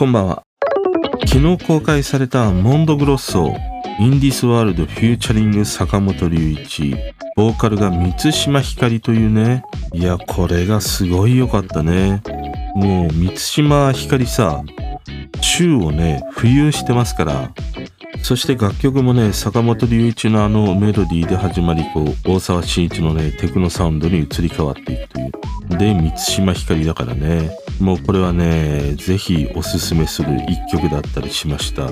こんばんは。昨日公開された MONDO GROSSO In This World featuring 坂本龍一ボーカルが満島ひかりというねいやこれがすごい良かったねもう満島ひかりさ宙をね浮遊してますからそして楽曲もね坂本龍一のあのメロディーで始まりこう大沢慎一のねテクノサウンドに移り変わっていくという。で満島ひかりだからね。もうこれはねぜひおすすめする一曲だったりしました。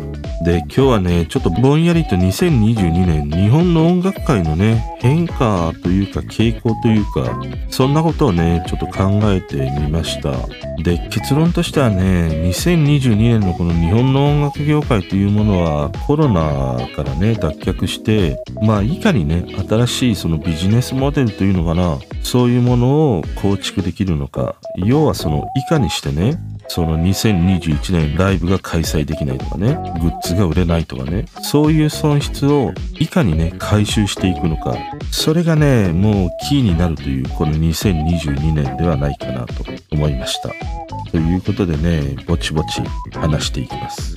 で今日はねちょっとぼんやりと2022年日本の音楽界のね変化というか傾向というかそんなことをねちょっと考えてみました。で結論としてはね2022年のこの日本の音楽業界というものはコロナからね脱却してまあいかにね新しいそのビジネスモデルというのかなそういうものを構築できるのか要はそのいかにしてねその2021年ライブが開催できないとかねグッズが売れないとかねそういう損失をいかにね回収していくのか。それがねもうキーになるというこの2022年ではないかなと思いました。ということでねぼちぼち話していきます。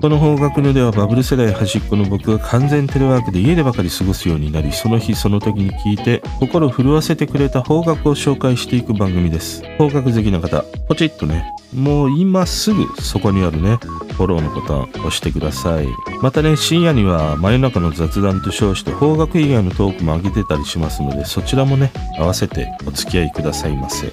この方角のではバブル世代端っこの僕が完全テレワークで家でばかり過ごすようになりその日その時に聞いて心震わせてくれた方角を紹介していく番組です。方角好きな方ポチッとね。もう今すぐそこにあるねフォローのボタン押してください。またね深夜には真夜中の雑談と称して方角以外のトークも上げてたりしますのでそちらもね合わせてお付き合いくださいませ。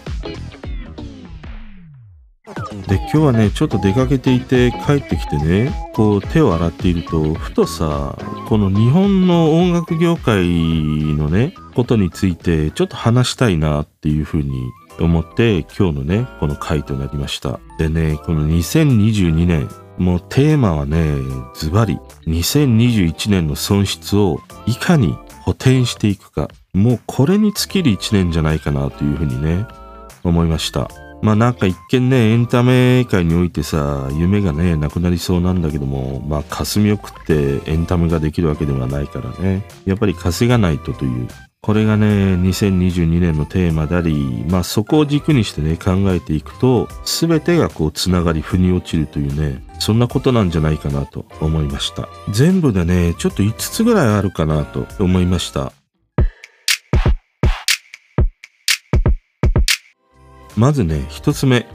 で今日はねちょっと出かけていて帰ってきてねこう手を洗っているとふとさこの日本の音楽業界のねことについてちょっと話したいなっていうふうに思って今日のねこの回となりました。でねこの2022年もうテーマはねズバリ2021年の損失をいかに補填していくかもうこれに尽きる1年じゃないかなというふうにね思いました。まあなんか一見ね、エンタメ界においてさ、夢がね、なくなりそうなんだけども、まあ霞を食ってエンタメができるわけではないからね。やっぱり稼がないとという。これがね、2022年のテーマであり、まあそこを軸にしてね、考えていくと、すべてがこう繋がり、腑に落ちるというね、そんなことなんじゃないかなと思いました。全部でね、ちょっと5つぐらいあるかなと思いました。まずね、一つ目。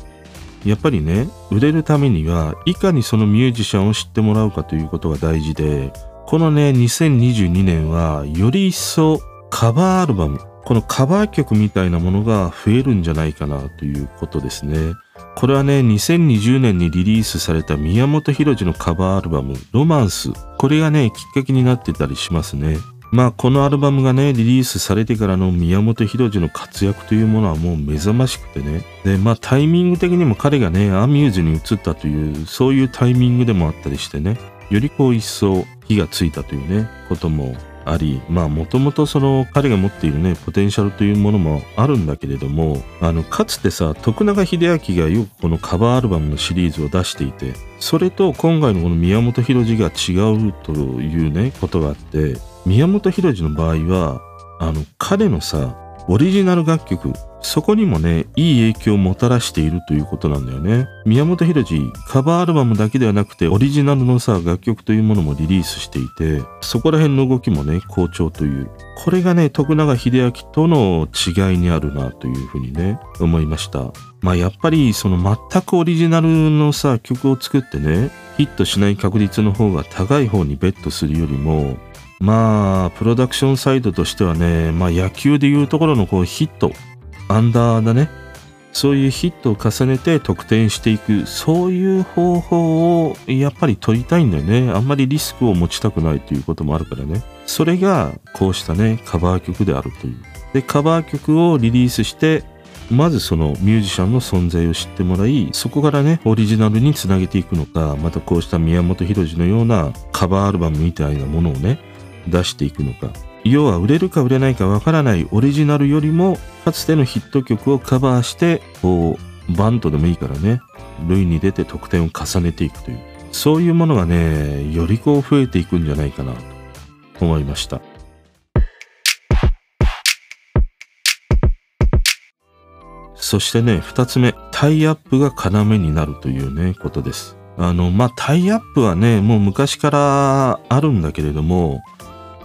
やっぱりね、売れるためには、いかにそのミュージシャンを知ってもらうかということが大事で、このね、2022年は、より一層カバーアルバム、このカバー曲みたいなものが増えるんじゃないかなということですね。これはね、2020年にリリースされた宮本浩次のカバーアルバム、ロマンス。これがね、きっかけになってたりしますね。まあこのアルバムがねリリースされてからの宮本浩次の活躍というものはもう目覚ましくてね。でまあタイミング的にも彼がねアミューズに移ったというそういうタイミングでもあったりしてね。よりこう一層火がついたというねこともありまあもともとその彼が持っているねポテンシャルというものもあるんだけれどもあのかつてさ徳永英明がよくこのカバーアルバムのシリーズを出していてそれと今回のこの宮本浩次が違うというねことがあって宮本浩次の場合はあの彼のさオリジナル楽曲そこにもねいい影響をもたらしているということなんだよね。宮本浩次カバーアルバムだけではなくてオリジナルのさ楽曲というものもリリースしていてそこら辺の動きもね好調というこれがね徳永英明との違いにあるなというふうにね思いました。まあやっぱりその全くオリジナルのさ曲を作ってねヒットしない確率の方が高い方にベットするよりもまあ、プロダクションサイドとしてはね、まあ野球でいうところのこうヒット、アンダーだね。そういうヒットを重ねて得点していく、そういう方法をやっぱり取りたいんだよね。あんまりリスクを持ちたくないということもあるからね。それがこうしたね、カバー曲であるという。で、カバー曲をリリースして、まずそのミュージシャンの存在を知ってもらい、そこからね、オリジナルにつなげていくのか、またこうした宮本浩次のようなカバーアルバムみたいなものをね、出していくのか。要は売れるか売れないかわからないオリジナルよりもかつてのヒット曲をカバーしてこうバントでもいいからね。類に出て得点を重ねていくという。そういうものがねよりこう増えていくんじゃないかなと思いました。そしてね、二つ目、タイアップが要になるというね、ことです。あの、まあ、タイアップはね、もう昔からあるんだけれども、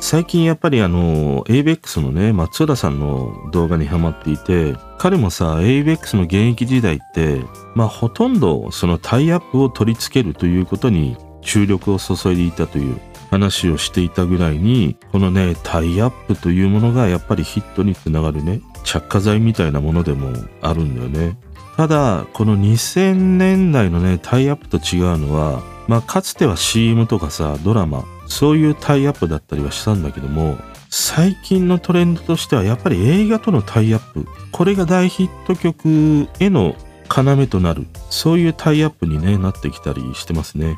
最近やっぱりあの、ABEX のね、松浦さんの動画にハマっていて、彼もさ、ABEX の現役時代って、まあほとんどそのタイアップを取り付けるということに注力を注いでいたという話をしていたぐらいに、このね、タイアップというものがやっぱりヒットにつながるね、着火剤みたいなものでもあるんだよね。ただ、この2000年代のね、タイアップと違うのは、まあかつては CM とかさ、ドラマ、そういうタイアップだったりはしたんだけども、最近のトレンドとしてはやっぱり映画とのタイアップ、これが大ヒット曲への要となる、そういうタイアップに、ね、なってきたりしてますね。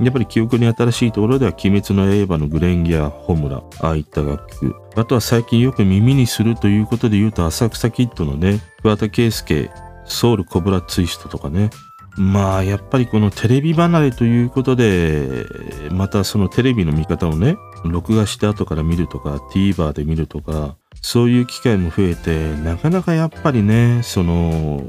やっぱり記憶に新しいところでは、鬼滅の刃のグレンギア、ホムラ、ああいった楽曲。あとは最近よく耳にするということで言うと、浅草キッドのね、桑田佳祐、ソウルコブラツイストとかね、まあやっぱりこのテレビ離れということでまたそのテレビの見方をね録画して後から見るとか TVer で見るとかそういう機会も増えてなかなかやっぱりねその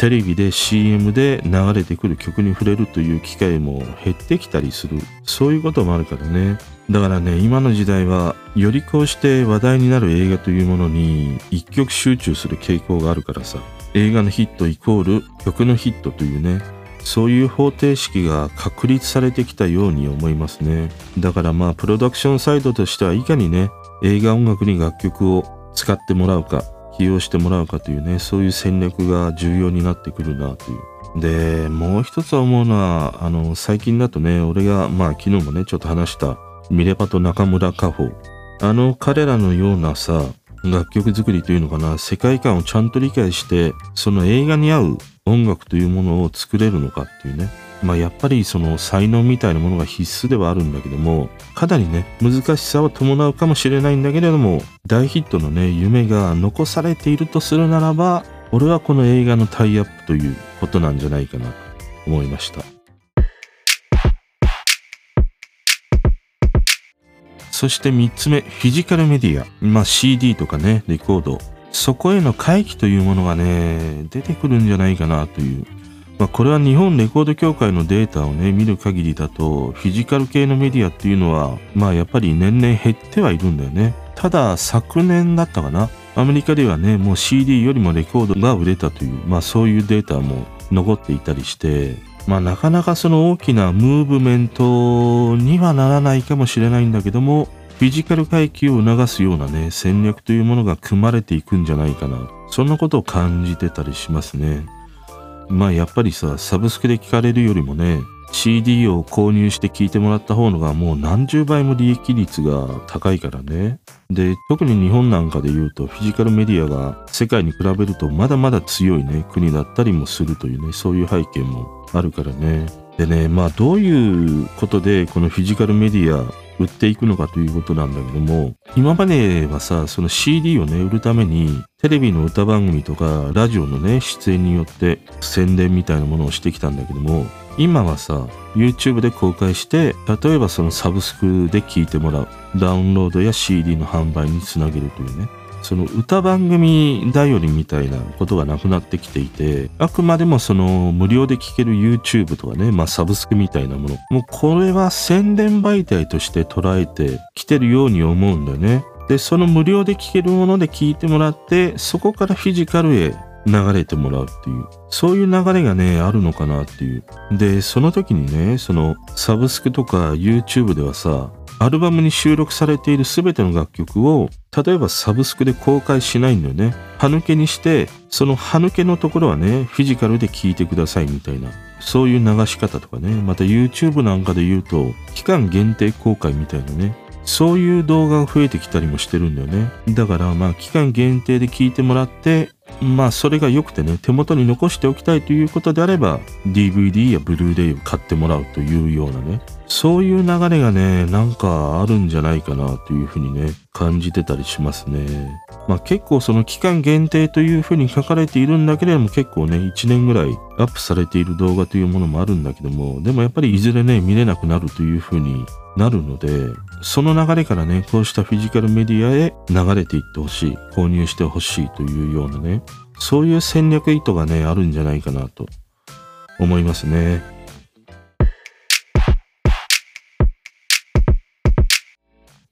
テレビで CM で流れてくる曲に触れるという機会も減ってきたりする。そういうこともあるからね。だからね今の時代はよりこうして話題になる映画というものに一極集中する傾向があるからさ映画のヒットイコール曲のヒットというねそういう方程式が確立されてきたように思いますね。だからまあプロダクションサイドとしてはいかにね映画音楽に楽曲を使ってもらうか起用してもらうかというねそういう戦略が重要になってくるなという。でもう一つ思うのはあの最近だとね俺がまあ昨日もねちょっと話したミレパと中村佳穂あの彼らのようなさ楽曲作りというのかな世界観をちゃんと理解してその映画に合う音楽というものを作れるのかっていうねまあやっぱりその才能みたいなものが必須ではあるんだけどもかなりね難しさは伴うかもしれないんだけれども大ヒットのね夢が残されているとするならば俺はこの映画のタイアップということなんじゃないかなと思いました。そして3つ目、フィジカルメディア。まあ CD とかね、レコード。そこへの回帰というものがね、出てくるんじゃないかなという。まあこれは日本レコード協会のデータをね、見る限りだと、フィジカル系のメディアっていうのは、まあやっぱり年々減ってはいるんだよね。ただ昨年だったかな。アメリカではね、もう CD よりもレコードが売れたという、まあそういうデータも残っていたりして、まあなかなかその大きなムーブメントにはならないかもしれないんだけども、フィジカル回帰を促すようなね、戦略というものが組まれていくんじゃないかな。そんなことを感じてたりしますね。まあやっぱりさ、サブスクで聞かれるよりもね、CD を購入して聞いてもらった方のがもう何十倍も利益率が高いからね。で、特に日本なんかで言うとフィジカルメディアが世界に比べるとまだまだ強いね、国だったりもするというね、そういう背景もあるからね。でね、まあどういうことでこのフィジカルメディア売っていくのかということなんだけども、今まではさ、その CD をね、売るために、テレビの歌番組とか、ラジオのね、出演によって宣伝みたいなものをしてきたんだけども、今はさ、YouTube で公開して、例えばそのサブスクで聴いてもらう。ダウンロードや CD の販売につなげるというね。その歌番組頼りみたいなことがなくなってきていて、あくまでもその無料で聴ける YouTube とかね、まあサブスクみたいなもの。もうこれは宣伝媒体として捉えてきてるように思うんだよね。で、その無料で聴けるもので聴いてもらって、そこからフィジカルへ流れてもらうっていう。そういう流れがね、あるのかなっていう。で、その時にね、そのサブスクとか YouTube ではさ、アルバムに収録されている全ての楽曲を例えばサブスクで公開しないんだよね。歯抜けにして、その歯抜けのところはね、フィジカルで聴いてくださいみたいな。そういう流し方とかね。また YouTube なんかで言うと、期間限定公開みたいなね。そういう動画が増えてきたりもしてるんだよね。だからまあ期間限定で聞いてもらって、まあそれが良くてね、手元に残しておきたいということであれば、DVD やブルーレイを買ってもらうというようなね、そういう流れがね、なんかあるんじゃないかなというふうにね、感じてたりしますね。まあ結構その期間限定というふうに書かれているんだけれども結構ね、1年ぐらいアップされている動画というものもあるんだけども、でもやっぱりいずれね、見れなくなるというふうになるので、その流れからね、こうしたフィジカルメディアへ流れていってほしい、購入してほしいというようなね、そういう戦略意図がね、あるんじゃないかなと思いますね。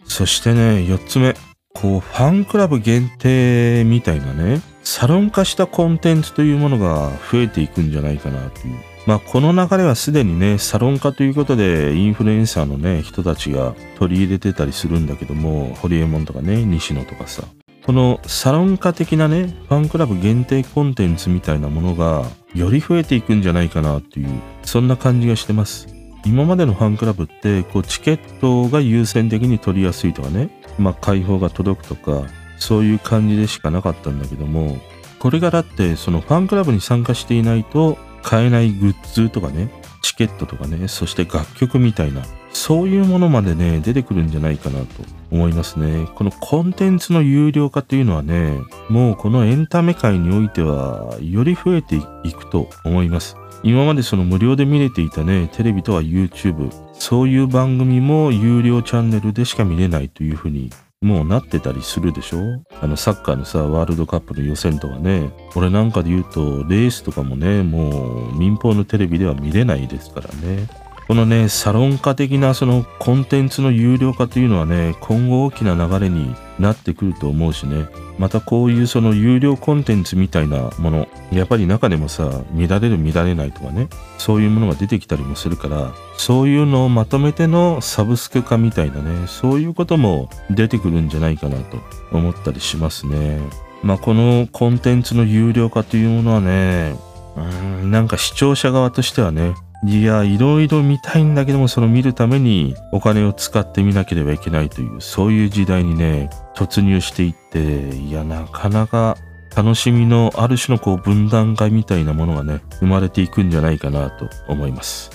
そしてね、4つ目。こう、ファンクラブ限定みたいなね、サロン化したコンテンツというものが増えていくんじゃないかなという。まあ、この流れはすでにね、サロン化ということで、インフルエンサーのね、人たちが取り入れてたりするんだけども、ホリエモンとかね、西野とかさ。このサロン化的なね、ファンクラブ限定コンテンツみたいなものが、より増えていくんじゃないかなっていう、そんな感じがしてます。今までのファンクラブってこうチケットが優先的に取りやすいとかね、まあ、開放が届くとかそういう感じでしかなかったんだけどもこれがだってそのファンクラブに参加していないと買えないグッズとかねチケットとかねそして楽曲みたいなそういうものまでね出てくるんじゃないかなと思いますね。このコンテンツの有料化というのはねもうこのエンタメ界においてはより増えていくと思います。今までその無料で見れていたね、テレビとは YouTube、そういう番組も有料チャンネルでしか見れないというふうにもうなってたりするでしょ？あのサッカーのさ、ワールドカップの予選とかね、俺なんかで言うと、レースとかもね、もう民放のテレビでは見れないですからね。このね、サロン化的なそのコンテンツの有料化というのはね、今後大きな流れになってくると思うしね。またこういうその有料コンテンツみたいなもの、やっぱり中でもさ、見られる見られないとかね、そういうものが出てきたりもするから、そういうのをまとめてのサブスク化みたいなね、そういうことも出てくるんじゃないかなと思ったりしますね。まあこのコンテンツの有料化というものはね、うん、なんか視聴者側としてはね、いや、いろいろ見たいんだけども、その見るためにお金を使ってみなければいけないという、そういう時代にね、突入していって、いや、なかなか楽しみのある種のこう分断会みたいなものがね、生まれていくんじゃないかなと思います。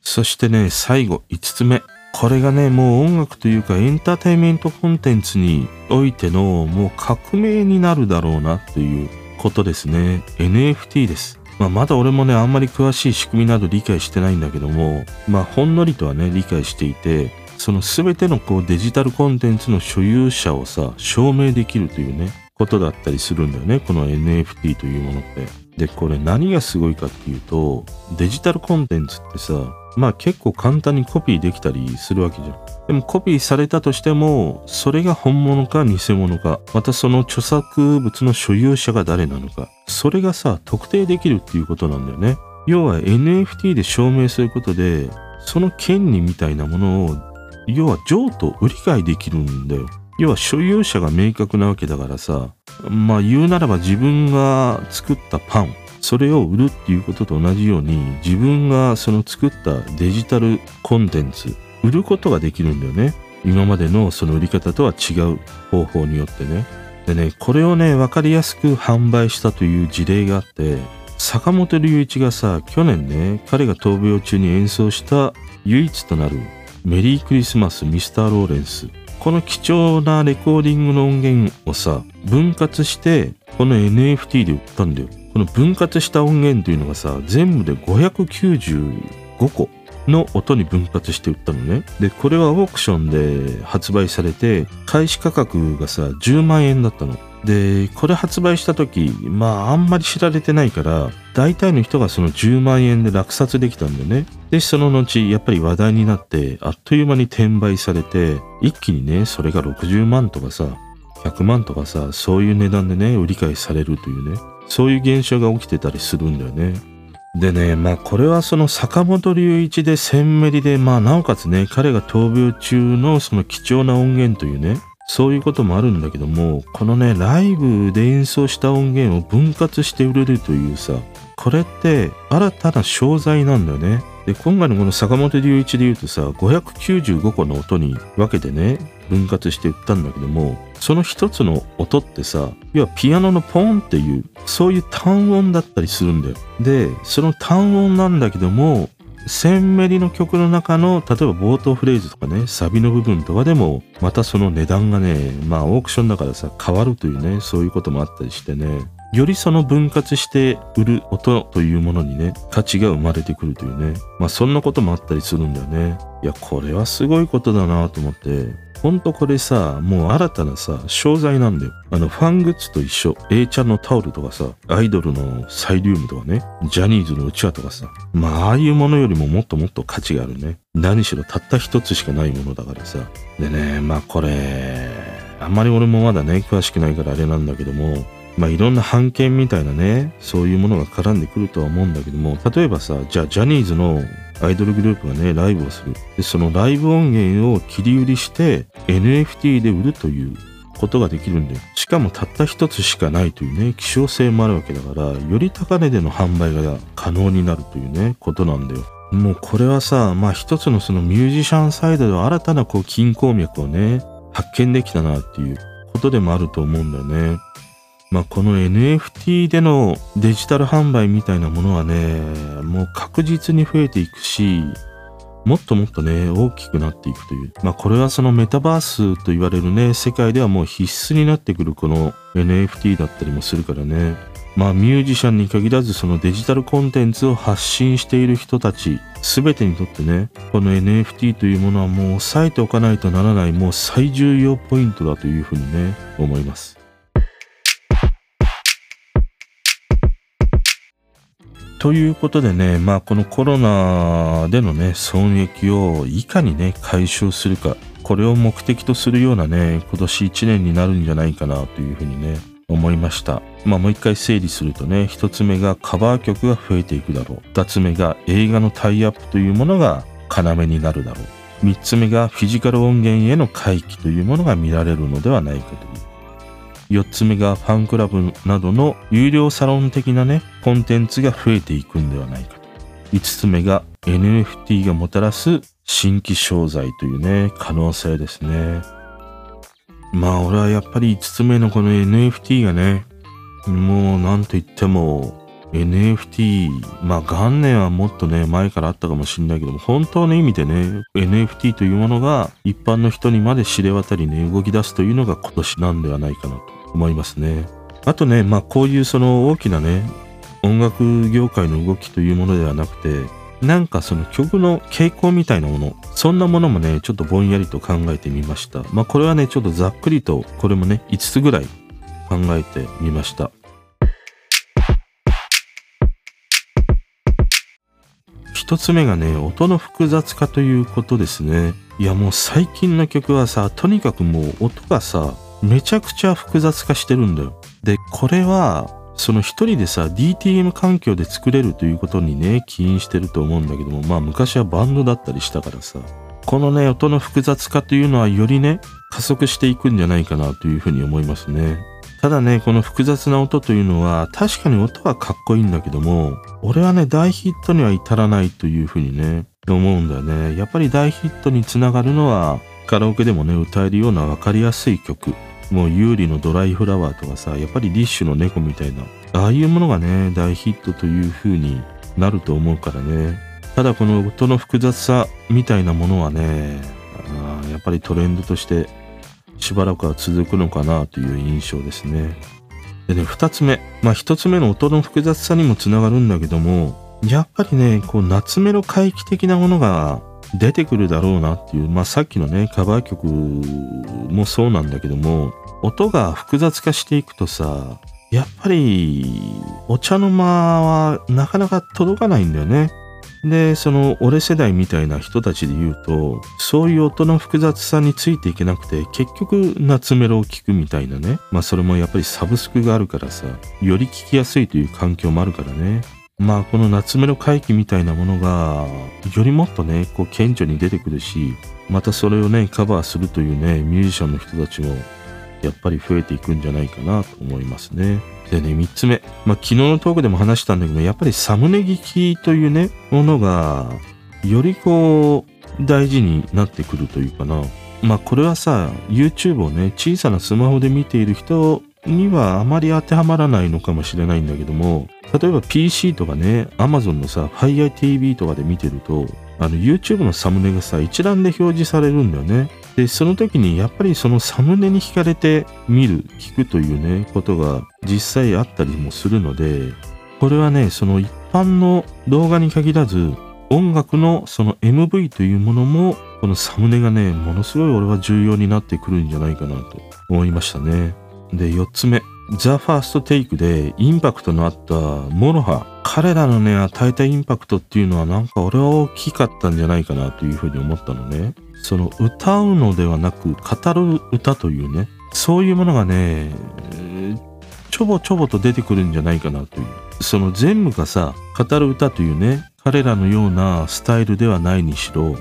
そしてね、最後、5つ目。これがね、もう音楽というかエンターテインメントコンテンツにおいてのもう革命になるだろうなということですね。NFT です。まあ、まだ俺もね、あんまり詳しい仕組みなど理解してないんだけども、まあ、ほんのりとはね、理解していて、その全てのこうデジタルコンテンツの所有者をさ、証明できるというね、ことだったりするんだよね、この NFT というものって。で、これ何がすごいかっていうと、デジタルコンテンツってさ、まあ結構簡単にコピーできたりするわけじゃん。でもコピーされたとしても、それが本物か偽物か、またその著作物の所有者が誰なのか、それがさ、特定できるっていうことなんだよね。要は NFT で証明することで、その権利みたいなものを、要は譲渡、売り買いできるんだよ。要は所有者が明確なわけだからさ、まあ言うならば自分が作ったパン、それを売るっていうことと同じように自分がその作ったデジタルコンテンツ売ることができるんだよね。今までのその売り方とは違う方法によってね。でねこれをね分かりやすく販売したという事例があって坂本龍一がさ去年ね彼が闘病中に演奏した唯一となるメリークリスマスミスター・ローレンス。この貴重なレコーディングの音源をさ分割してこの NFT で売ったんだよこの分割した音源というのがさ、全部で595個の音に分割して売ったのね。で、これはオークションで発売されて、開始価格がさ、10万円だったの。で、これ発売した時、まああんまり知られてないから、大体の人がその10万円で落札できたんだよね。で、その後、やっぱり話題になって、あっという間に転売されて、一気にね、それが60万とかさ、100万とかさ、そういう値段でね、売り買いされるというね。そういう現象が起きてたりするんだよね。でね、まあこれはその坂本龍一で千メリで、まあなおかつね、彼が闘病中のその貴重な音源というね、そういうこともあるんだけども、このね、ライブで演奏した音源を分割して売れるというさ、これって新たな商材なんだよね。で、今回のこの坂本龍一で言うとさ、595個の音に分けてね、分割して売ったんだけども、その一つの音ってさ、要はピアノのポンっていう、そういう単音だったりするんだよ。で、その単音なんだけども、1000メリの曲の中の、例えば冒頭フレーズとかね、サビの部分とかでも、またその値段がね、まあオークションだからさ、変わるというね、そういうこともあったりしてね、よりその分割して売る音というものにね、価値が生まれてくるというね。まあそんなこともあったりするんだよね。いや、これはすごいことだなと思って。ほんとこれさ、もう新たなさ、商材なんだよ。あの、ファングッズと一緒。A ちゃんのタオルとかさ、アイドルのサイリウムとかね、ジャニーズのうちわとかさ、まあ、ああいうものよりももっともっと価値があるね。何しろたった一つしかないものだからさ。でね、まあこれ、あんまり俺もまだね、詳しくないからあれなんだけども、まあいろんな版権みたいなね、そういうものが絡んでくるとは思うんだけども、例えばさ、じゃあジャニーズのアイドルグループがね、ライブをする。で、そのライブ音源を切り売りして NFT で売るということができるんだよ。しかもたった一つしかないというね、希少性もあるわけだから、より高値での販売が可能になるというね、ことなんだよ。もうこれはさ、まあ一つのそのミュージシャンサイドで新たなこう金鉱脈をね、発見できたなっていうことでもあると思うんだよね。まあ、この NFT でのデジタル販売みたいなものはね、もう確実に増えていくし、もっともっとね、大きくなっていくという。まあこれはそのメタバースと言われるね、世界ではもう必須になってくるこの NFT だったりもするからね。まあミュージシャンに限らずそのデジタルコンテンツを発信している人たち、すべてにとってね、この NFT というものはもう押さえておかないとならないもう最重要ポイントだというふうにね、思います。ということでね、まあこのコロナでのね、損益をいかにね、解消するか、これを目的とするようなね、今年1年になるんじゃないかなというふうにね、思いました。まあもう一回整理するとね、一つ目がカバー曲が増えていくだろう。二つ目が映画のタイアップというものが要になるだろう。三つ目がフィジカル音源への回帰というものが見られるのではないかと。4つ目がファンクラブなどの有料サロン的なね、コンテンツが増えていくんではないかと。5つ目が NFT がもたらす新規商材というね、可能性ですね。まあ俺はやっぱり5つ目のこの NFT がね、もうなんと言っても NFT、まあ元年はもっとね、前からあったかもしれないけども、本当の意味でね、NFT というものが一般の人にまで知れ渡りね、動き出すというのが今年なんではないかなと思いますね。あとね、まあこういうその大きなね、音楽業界の動きというものではなくて、なんかその曲の傾向みたいなもの、そんなものもね、ちょっとぼんやりと考えてみました。まあこれはね、ちょっとざっくりと、これもね、5つぐらい考えてみました。一つ目がね、音の複雑化ということですね。いやもう最近の曲はさ、とにかくもう音がさ、めちゃくちゃ複雑化してるんだよ。で、これは、その一人でさ、DTM 環境で作れるということにね、起因してると思うんだけども、まあ昔はバンドだったりしたからさ、このね、音の複雑化というのはよりね、加速していくんじゃないかなというふうに思いますね。ただね、この複雑な音というのは、確かに音はかっこいいんだけども、俺はね、大ヒットには至らないというふうにね、思うんだよね。やっぱり大ヒットにつながるのは、カラオケでもね、歌えるような分かりやすい曲。もう有利のドライフラワーとかさ、やっぱりディッシュの猫みたいな、ああいうものがね、大ヒットという風になると思うからね。ただこの音の複雑さみたいなものはね、あやっぱりトレンドとしてしばらくは続くのかなという印象ですね。でね、二つ目。まあ一つ目の音の複雑さにもつながるんだけども、やっぱりね、こう夏目の回帰的なものが出てくるだろうなっていう、まあさっきのね、カバー曲もそうなんだけども、音が複雑化していくとさ、やっぱりお茶の間はなかなか届かないんだよね。で、その俺世代みたいな人たちで言うと、そういう音の複雑さについていけなくて、結局夏メロを聴くみたいなね。まあそれもやっぱりサブスクがあるからさ、より聴きやすいという環境もあるからね。まあこの夏目の回帰みたいなものがよりもっとねこう顕著に出てくるしまたそれをねカバーするというねミュージシャンの人たちもやっぱり増えていくんじゃないかなと思いますね。でね3つ目、まあ、昨日のトークでも話したんだけどやっぱりサムネ聞きというねものがよりこう大事になってくるというかなまあこれはさ YouTube をね小さなスマホで見ている人にはあまり当てはまらないのかもしれないんだけども例えば PC とかね Amazon のさ FireTV とかで見てるとあの YouTube のサムネがさ一覧で表示されるんだよね。でその時にやっぱりそのサムネに惹かれて見る聞くというねことが実際あったりもするのでこれはねその一般の動画に限らず音楽のその MV というものもこのサムネがねものすごい俺は重要になってくるんじゃないかなと思いましたね。で4つ目。 THE FIRST TAKE でインパクトのあった MOROHA 彼らのね与えたインパクトっていうのはなんか俺は大きかったんじゃないかなというふうに思ったのね。その歌うのではなく語る歌というねそういうものがねちょぼちょぼと出てくるんじゃないかなという。その全部がさ語る歌というね彼らのようなスタイルではないにしろ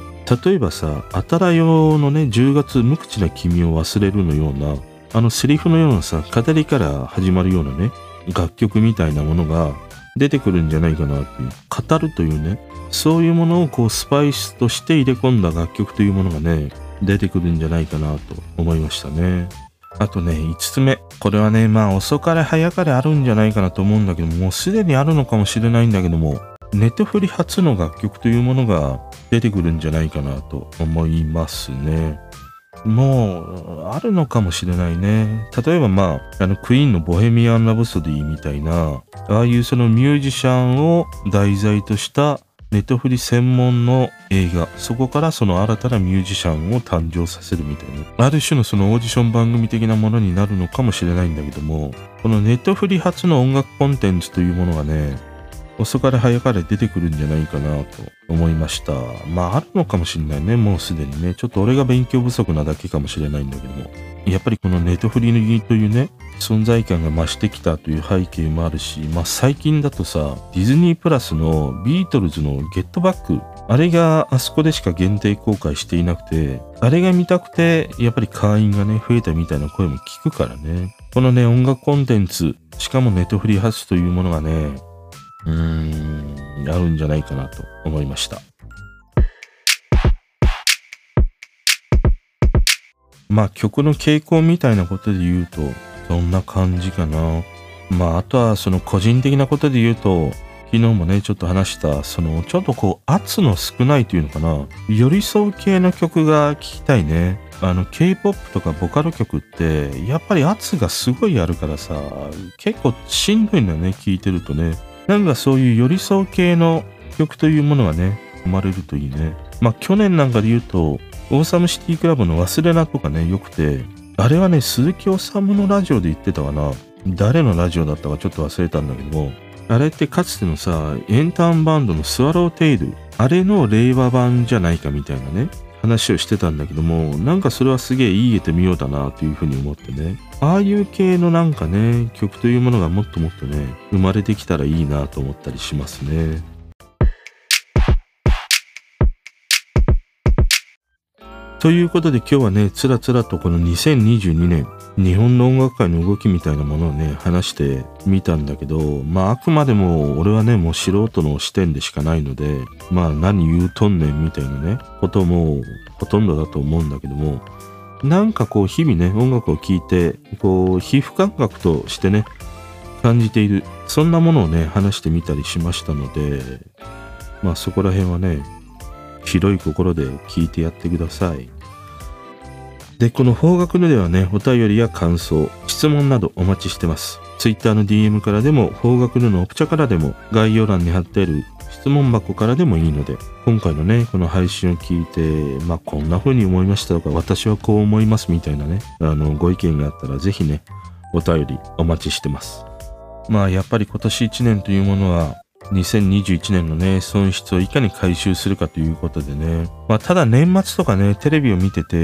例えばさ「あたらよ」のね10月無口な君を忘れるのようなあのセリフのようなさ語りから始まるようなね楽曲みたいなものが出てくるんじゃないかなっていう語るというねそういうものをこうスパイスとして入れ込んだ楽曲というものがね出てくるんじゃないかなと思いましたねあとね5つ目これはねまあ遅かれ早かれあるんじゃないかなと思うんだけどももうすでにあるのかもしれないんだけどもネットフリ初の楽曲というものが出てくるんじゃないかなと思いますね。もう、あるのかもしれないね。例えばまあ、あの、クイーンのボヘミアン・ラブソディみたいな、ああいうそのミュージシャンを題材としたネットフリ専門の映画、そこからその新たなミュージシャンを誕生させるみたいな、ある種のそのオーディション番組的なものになるのかもしれないんだけども、このネットフリ初の音楽コンテンツというものがね、遅かれ早かれ出てくるんじゃないかなと思いました。まああるのかもしれないね、もうすでにね。ちょっと俺が勉強不足なだけかもしれないんだけども。やっぱりこのネットフリーというね、存在感が増してきたという背景もあるし、まあ最近だとさ、ディズニープラスのビートルズのゲットバック、あれがあそこでしか限定公開していなくて、あれが見たくて、やっぱり会員がね、増えたみたいな声も聞くからね。このね、音楽コンテンツ、しかもネットフリー発というものがね、うーん、あるんじゃないかなと思いました。まあ曲の傾向みたいなことで言うと、そんな感じかな。まああとはその個人的なことで言うと、昨日もね、ちょっと話した、その、ちょっとこう、圧の少ないというのかな。寄り添う系の曲が聴きたいね。あの、K-POP とかボカロ曲って、やっぱり圧がすごいあるからさ、結構しんどいんだよね、聴いてるとね。なんかそういう寄り添う系の曲というものがね、生まれるといいね。まあ去年なんかで言うと、オーサムシティクラブの忘れなとかね、良くて、あれはね、鈴木治のラジオで言ってたかな。誰のラジオだったかちょっと忘れたんだけども、あれってかつてのさ、エンターンバンドのスワローテイル、あれの令和版じゃないかみたいなね、話をしてたんだけども、なんかそれはすげえいい絵と見ようだなというふうに思ってね。ああいう系のなんかね、曲というものがもっともっとね、生まれてきたらいいなと思ったりしますね。ということで今日はね、つらつらとこの2022年、日本の音楽界の動きみたいなものをね、話してみたんだけど、まああくまでも俺はね、もう素人の視点でしかないので、まあ何言うとんねんみたいなね、こともほとんどだと思うんだけども、なんかこう日々ね、音楽を聴いて、こう皮膚感覚としてね、感じている、そんなものをね、話してみたりしましたので、まあそこら辺はね、広い心で聞いてやってください。で、この方角のではね、お便りや感想、質問などお待ちしてます。Twitter の DM からでも、方角ののオプチャからでも、概要欄に貼ってある質問箱からでもいいので、今回のね、この配信を聞いて、まあこんな風に思いましたとか、私はこう思いますみたいなね、あの、ご意見があったらぜひね、お便りお待ちしてます。まあやっぱり今年1年というものは、2021年のね、損失をいかに回収するかということでね。まあただ年末とかね、テレビを見てて、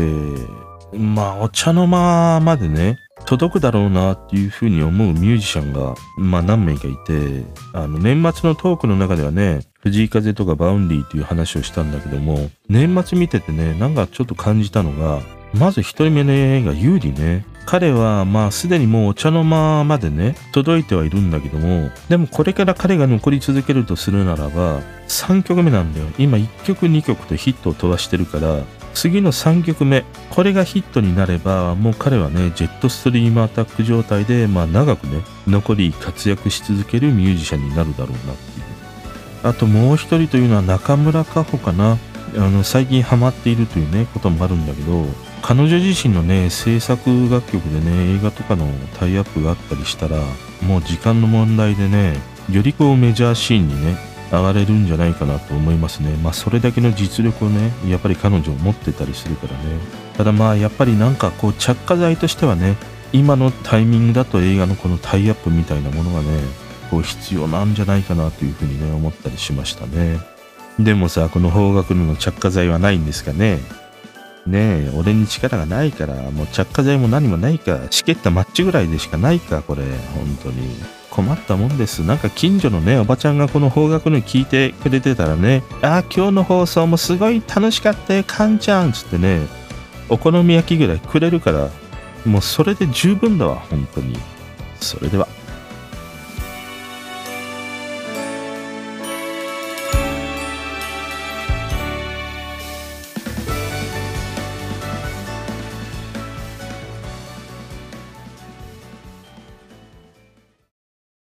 まあ、お茶の間までね、届くだろうなっていうふうに思うミュージシャンが、まあ何名かいて、あの、年末のトークの中ではね、藤井風とか Vaundy っていう話をしたんだけども、年末見ててね、なんかちょっと感じたのが、まず一人目のえーが、優里ね。彼はまあすでにもうお茶の間までね、届いてはいるんだけども、でもこれから彼が残り続けるとするならば、3曲目なんだよ。今1曲2曲とヒットを飛ばしてるから、次の3曲目これがヒットになればもう彼はねジェットストリームアタック状態で、まあ、長くね残り活躍し続けるミュージシャンになるだろうなっていう。あともう一人というのは中村佳穂かな。あの最近ハマっているというねこともあるんだけど彼女自身のね制作楽曲でね映画とかのタイアップがあったりしたらもう時間の問題でねよりこうメジャーシーンにね上がれるんじゃないかなと思いますね。まあそれだけの実力をね、やっぱり彼女持ってたりするからね。ただまあやっぱりなんかこう着火剤としてはね、今のタイミングだと映画のこのタイアップみたいなものがね、こう必要なんじゃないかなというふうにね、思ったりしましたね。でもさ、この方角の着火剤はないんですかね。ねえ、俺に力がないから、もう着火剤も何もないか、しけったマッチぐらいでしかないか、これ、本当に。困ったもんです。なんか近所のね、おばちゃんがこの方角に聞いてくれてたらね、ああ、今日の放送もすごい楽しかったよ、カンちゃんつってね、お好み焼きぐらいくれるから、もうそれで十分だわ、本当に。それでは。